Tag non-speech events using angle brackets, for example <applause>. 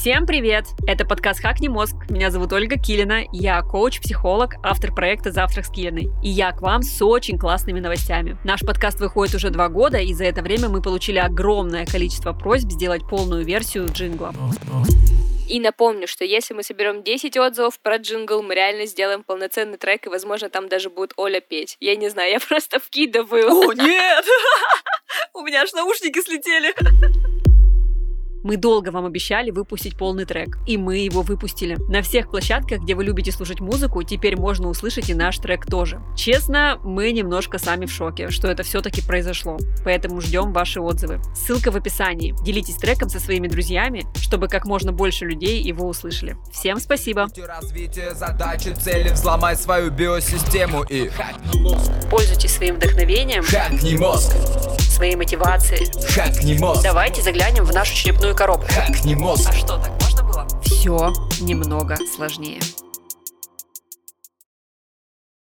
Всем привет! Это подкаст «Хакни мозг». Меня зовут Ольга Килина. Я коуч-психолог, автор проекта «Завтрак с Килиной». И я к вам с очень классными новостями. Наш подкаст выходит уже два года, и за это время мы получили огромное количество просьб сделать полную версию джингла. И напомню, что если мы соберем 10 отзывов про джингл, мы реально сделаем полноценный трек, и, возможно, там даже будет Оля петь. Я не знаю, я <laughs> просто вкидываю. О, нет! <laughs> У меня аж наушники слетели. Мы долго вам обещали выпустить полный трек, и мы его выпустили. На всех площадках, где вы любите слушать музыку, теперь можно услышать и наш трек тоже. Честно, мы немножко сами в шоке, что это все-таки произошло, поэтому ждем ваши отзывы. Ссылка в описании. Делитесь треком со своими друзьями, чтобы как можно больше людей его услышали. Всем спасибо! Развитие задачи, цели, взломай свою биосистему и Пользуйтесь своим вдохновением, хакни мозг, своей мотивацией. хакни мозг, Давайте заглянем в нашу черепную коробку. хакни мозг. что, так можно было? Все немного сложнее.